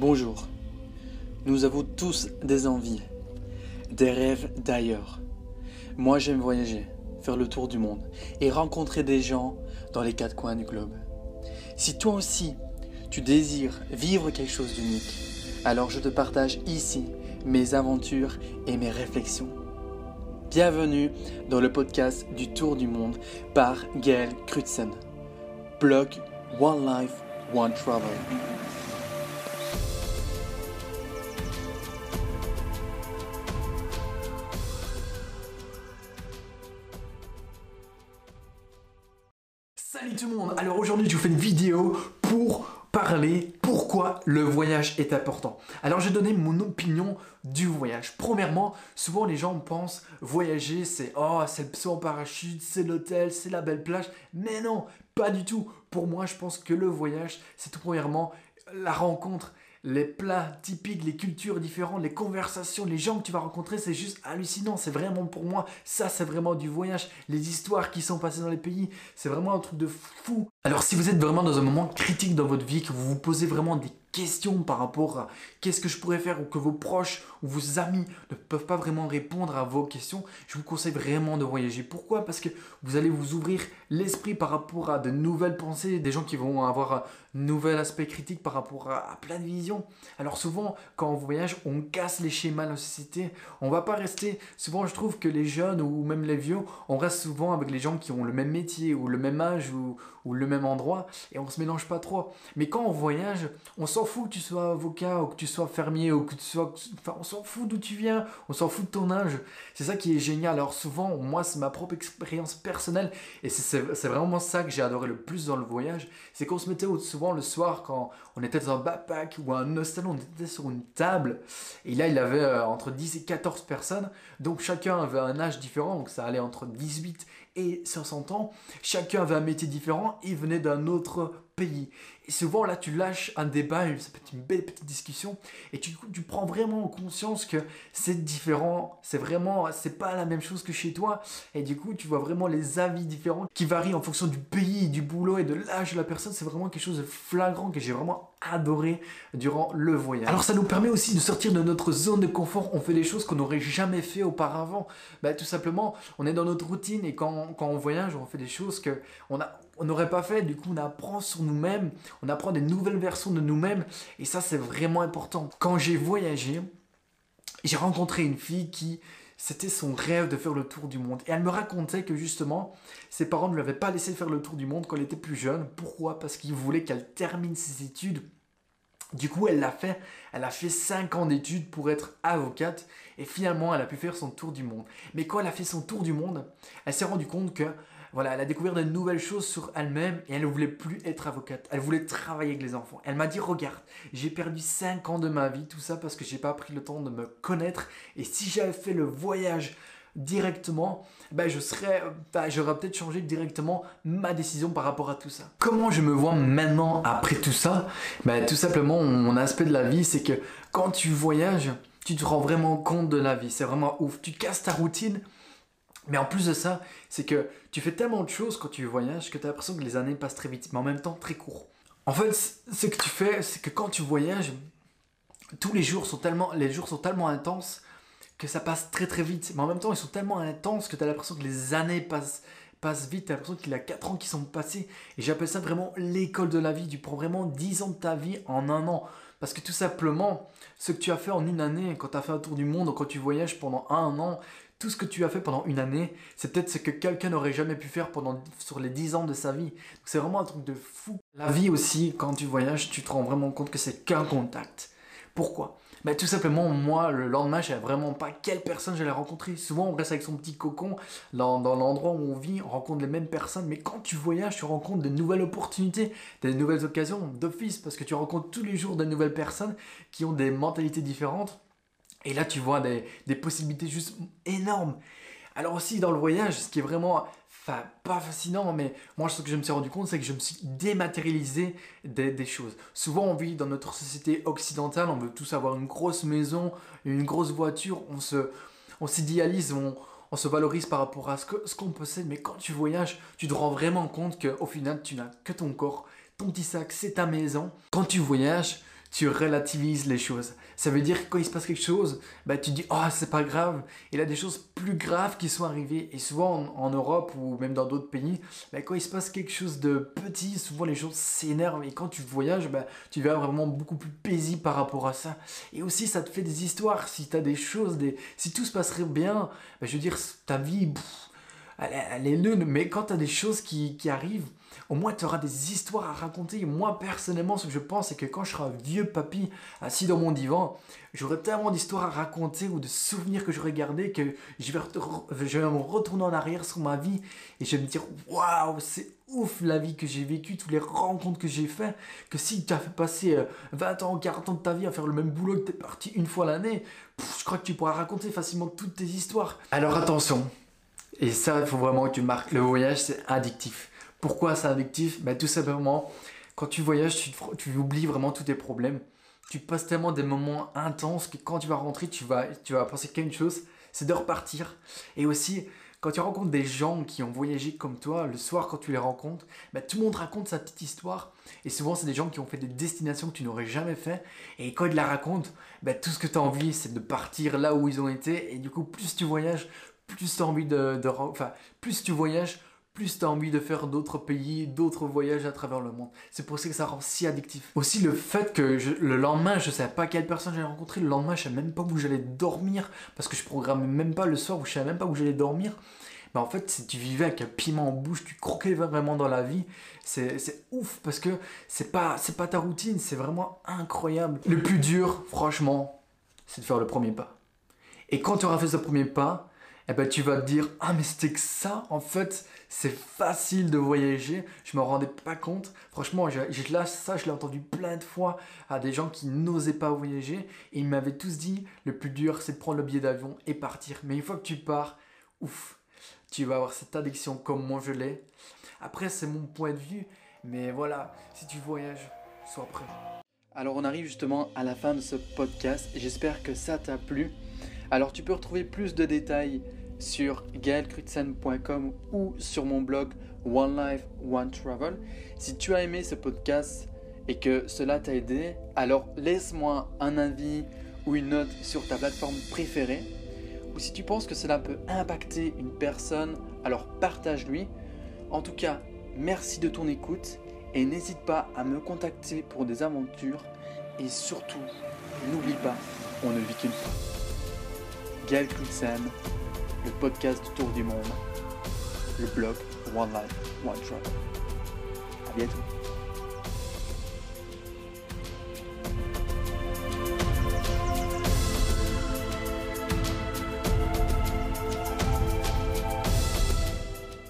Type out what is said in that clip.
Bonjour. Nous avons tous des envies, des rêves d'ailleurs. Moi j'aime voyager, faire le tour du monde et rencontrer des gens dans les quatre coins du globe. Si toi aussi tu désires vivre quelque chose d'unique, alors je te partage ici mes aventures et mes réflexions. Bienvenue dans le podcast du Tour du Monde par Gaël Crutzen. Blog One Life, One Travel. Alors aujourd'hui je vous fais une vidéo pour parler pourquoi le voyage est important. Alors je vais donner mon opinion du voyage. Premièrement, souvent les gens pensent voyager c'est oh c'est le saut en parachute, c'est l'hôtel, c'est la belle plage. Mais non, pas du tout. Pour moi je pense que le voyage c'est tout premièrement la rencontre les plats typiques, les cultures différentes, les conversations, les gens que tu vas rencontrer, c'est juste hallucinant. C'est vraiment pour moi, ça c'est vraiment du voyage. Les histoires qui sont passées dans les pays, c'est vraiment un truc de fou. Alors si vous êtes vraiment dans un moment critique dans votre vie, que vous vous posez vraiment des questions par rapport à qu'est-ce que je pourrais faire ou que vos proches ou vos amis ne peuvent pas vraiment répondre à vos questions, je vous conseille vraiment de voyager. Pourquoi? Parce que vous allez vous ouvrir l'esprit par rapport à de nouvelles pensées, des gens qui vont avoir un nouvel aspect critique par rapport à, plein de visions. Alors souvent, quand on voyage, on casse les schémas de la société. On va pas rester, souvent je trouve que les jeunes ou même les vieux, on reste souvent avec les gens qui ont le même métier ou le même âge ou, ou le même endroit et on se mélange pas trop. Mais quand on voyage, on s'en fout que tu sois avocat ou que tu sois fermier ou que tu sois... Enfin, on s'en fout d'où tu viens, on s'en fout de ton âge. C'est ça qui est génial. Alors souvent, moi, c'est ma propre expérience personnelle et c'est vraiment ça que j'ai adoré le plus dans le voyage. C'est qu'on se mettait souvent le soir quand on était dans un backpack ou un hostel, on était sur une table et là, il avait euh, entre 10 et 14 personnes. Donc chacun avait un âge différent, donc ça allait entre 18 et 60 ans. Chacun avait un métier différent et venait d'un autre Et souvent, là, tu lâches un débat, ça peut être une belle petite discussion, et tu, tu prends vraiment conscience que c'est différent, c'est vraiment, c'est pas la même chose que chez toi, et du coup, tu vois vraiment les avis différents qui varient en fonction du pays, du boulot et de l'âge de la personne. C'est vraiment quelque chose de flagrant que j'ai vraiment adoré durant le voyage. Alors, ça nous permet aussi de sortir de notre zone de confort. On fait des choses qu'on n'aurait jamais fait auparavant. Bah, tout simplement, on est dans notre routine et quand, quand on voyage, on fait des choses que on a on n'aurait pas fait. Du coup, on apprend sur nous-mêmes, on apprend des nouvelles versions de nous-mêmes. Et ça, c'est vraiment important. Quand j'ai voyagé, j'ai rencontré une fille qui, c'était son rêve de faire le tour du monde. Et elle me racontait que justement, ses parents ne lui avaient pas laissé faire le tour du monde quand elle était plus jeune. Pourquoi? Parce qu'ils voulaient qu'elle termine ses études. Du coup, elle l'a fait. Elle a fait 5 ans d'études pour être avocate. Et finalement, elle a pu faire son tour du monde. Mais quand elle a fait son tour du monde, elle s'est rendue compte que voilà, elle a découvert de nouvelles choses sur elle-même et elle ne voulait plus être avocate. Elle voulait travailler avec les enfants. Elle m'a dit Regarde, j'ai perdu 5 ans de ma vie, tout ça parce que j'ai pas pris le temps de me connaître. Et si j'avais fait le voyage directement, ben je serais, ben j'aurais peut-être changé directement ma décision par rapport à tout ça. Comment je me vois maintenant après tout ça? Ben, Tout simplement, mon aspect de la vie, c'est que quand tu voyages, tu te rends vraiment compte de la vie. C'est vraiment ouf. Tu casses ta routine mais en plus de ça, c'est que tu fais tellement de choses quand tu voyages que tu as l'impression que les années passent très vite, mais en même temps très court. En fait, ce que tu fais, c'est que quand tu voyages, tous les jours sont tellement, les jours sont tellement intenses que ça passe très très vite. Mais en même temps, ils sont tellement intenses que tu as l'impression que les années passent, passent vite. Tu as l'impression qu'il y a 4 ans qui sont passés. Et j'appelle ça vraiment l'école de la vie. Tu prends vraiment 10 ans de ta vie en un an. Parce que tout simplement, ce que tu as fait en une année, quand tu as fait un tour du monde, quand tu voyages pendant un an, tout ce que tu as fait pendant une année, c'est peut-être ce que quelqu'un n'aurait jamais pu faire pendant, sur les 10 ans de sa vie. C'est vraiment un truc de fou. La vie aussi, quand tu voyages, tu te rends vraiment compte que c'est qu'un contact. Pourquoi? Ben, Tout simplement, moi, le lendemain, je savais vraiment pas quelle personne j'allais rencontrer. Souvent, on reste avec son petit cocon dans, dans l'endroit où on vit, on rencontre les mêmes personnes. Mais quand tu voyages, tu rencontres de nouvelles opportunités, des nouvelles occasions d'office, parce que tu rencontres tous les jours de nouvelles personnes qui ont des mentalités différentes et là, tu vois des, possibilités juste énormes. Alors aussi, dans le voyage, ce qui est vraiment, enfin, pas fascinant, mais moi, ce que je me suis rendu compte, c'est que je me suis dématérialisé des, choses. Souvent, on vit dans notre société occidentale, on veut tous avoir une grosse maison, une grosse voiture, on on s'idéalise, on, on se valorise par rapport à ce qu'on ce qu'on possède, mais quand tu voyages, tu te rends vraiment compte qu'au final, tu n'as que ton corps, ton petit sac, c'est ta maison. Quand tu voyages, tu relativises les choses. Ça veut dire que quand il se passe quelque chose, bah, tu dis, oh, c'est pas grave. Y a des choses plus graves qui sont arrivées. Et souvent en, Europe ou même dans d'autres pays, bah, quand il se passe quelque chose de petit, souvent les choses s'énervent. Et quand tu voyages, bah, tu vas vraiment beaucoup plus paisible par rapport à ça. Et aussi, ça te fait des histoires. Si tu as des choses, des... si tout se passerait bien, bah, je veux dire, ta vie, elle, est. Mais quand tu as des choses qui, qui arrivent, au moins tu auras des histoires à raconter. Moi personnellement, ce que je pense, c'est que quand je serai un vieux papy assis dans mon divan, j'aurai tellement d'histoires à raconter ou de souvenirs que j'aurais gardés que je vais, je vais me retourner en arrière sur ma vie et je vais me dire waouh, c'est ouf la vie que j'ai vécue, toutes les rencontres que j'ai fait, que si tu as fait passer 20 euh, ans, 40 ans de ta vie à faire le même boulot que tu es parti une fois l'année, je crois que tu pourras raconter facilement toutes tes histoires. Alors attention, et ça, il faut vraiment que tu marques, le voyage c'est addictif. Pourquoi c'est addictif? Ben, Tout simplement, quand tu voyages, tu, tu, oublies vraiment tous tes problèmes. Tu passes tellement des moments intenses que quand tu vas rentrer, tu vas, tu vas penser qu'à une chose, c'est de repartir. Et aussi, quand tu rencontres des gens qui ont voyagé comme toi, le soir quand tu les rencontres, ben, tout le monde raconte sa petite histoire. Et souvent, c'est des gens qui ont fait des destinations que tu n'aurais jamais fait. Et quand ils la racontent, ben, tout ce que tu as envie, c'est de partir là où ils ont été. Et du coup, plus tu voyages, plus tu as envie de, enfin, plus tu voyages, plus tu as envie de faire d'autres pays, d'autres voyages à travers le monde. C'est pour ça que ça rend si addictif. Aussi le fait que le lendemain, je ne savais pas quelle personne j'allais rencontrer, le lendemain, je ne savais même pas où j'allais dormir, parce que je programmais même pas le soir où je savais même pas où j'allais dormir. Mais en fait, si tu vivais avec un piment en bouche, tu croquais vraiment dans la vie, c'est ouf, parce que c'est pas, pas ta routine, c'est vraiment incroyable. Le plus dur, franchement, c'est de faire le premier pas. Et quand tu auras fait ce premier pas, eh ben, tu vas te dire Ah, mais c'était que ça, en fait, c'est facile de voyager. Je me rendais pas compte. Franchement, là, ça, je l'ai entendu plein de fois à des gens qui n'osaient pas voyager. Et ils m'avaient tous dit Le plus dur, c'est de prendre le billet d'avion et partir. Mais une fois que tu pars, ouf, tu vas avoir cette addiction comme moi je l'ai. Après, c'est mon point de vue. Mais voilà, si tu voyages, sois prêt. Alors, on arrive justement à la fin de ce podcast. J'espère que ça t'a plu. Alors, tu peux retrouver plus de détails sur gaelkrutzen.com ou sur mon blog One Life, One Travel. Si tu as aimé ce podcast et que cela t'a aidé, alors laisse-moi un avis ou une note sur ta plateforme préférée. Ou si tu penses que cela peut impacter une personne, alors partage-lui. En tout cas, merci de ton écoute et n'hésite pas à me contacter pour des aventures. Et surtout, n'oublie pas, on ne vit qu'une fois. Gaël le podcast Tour du Monde, le blog One Life, One Travel. À bientôt.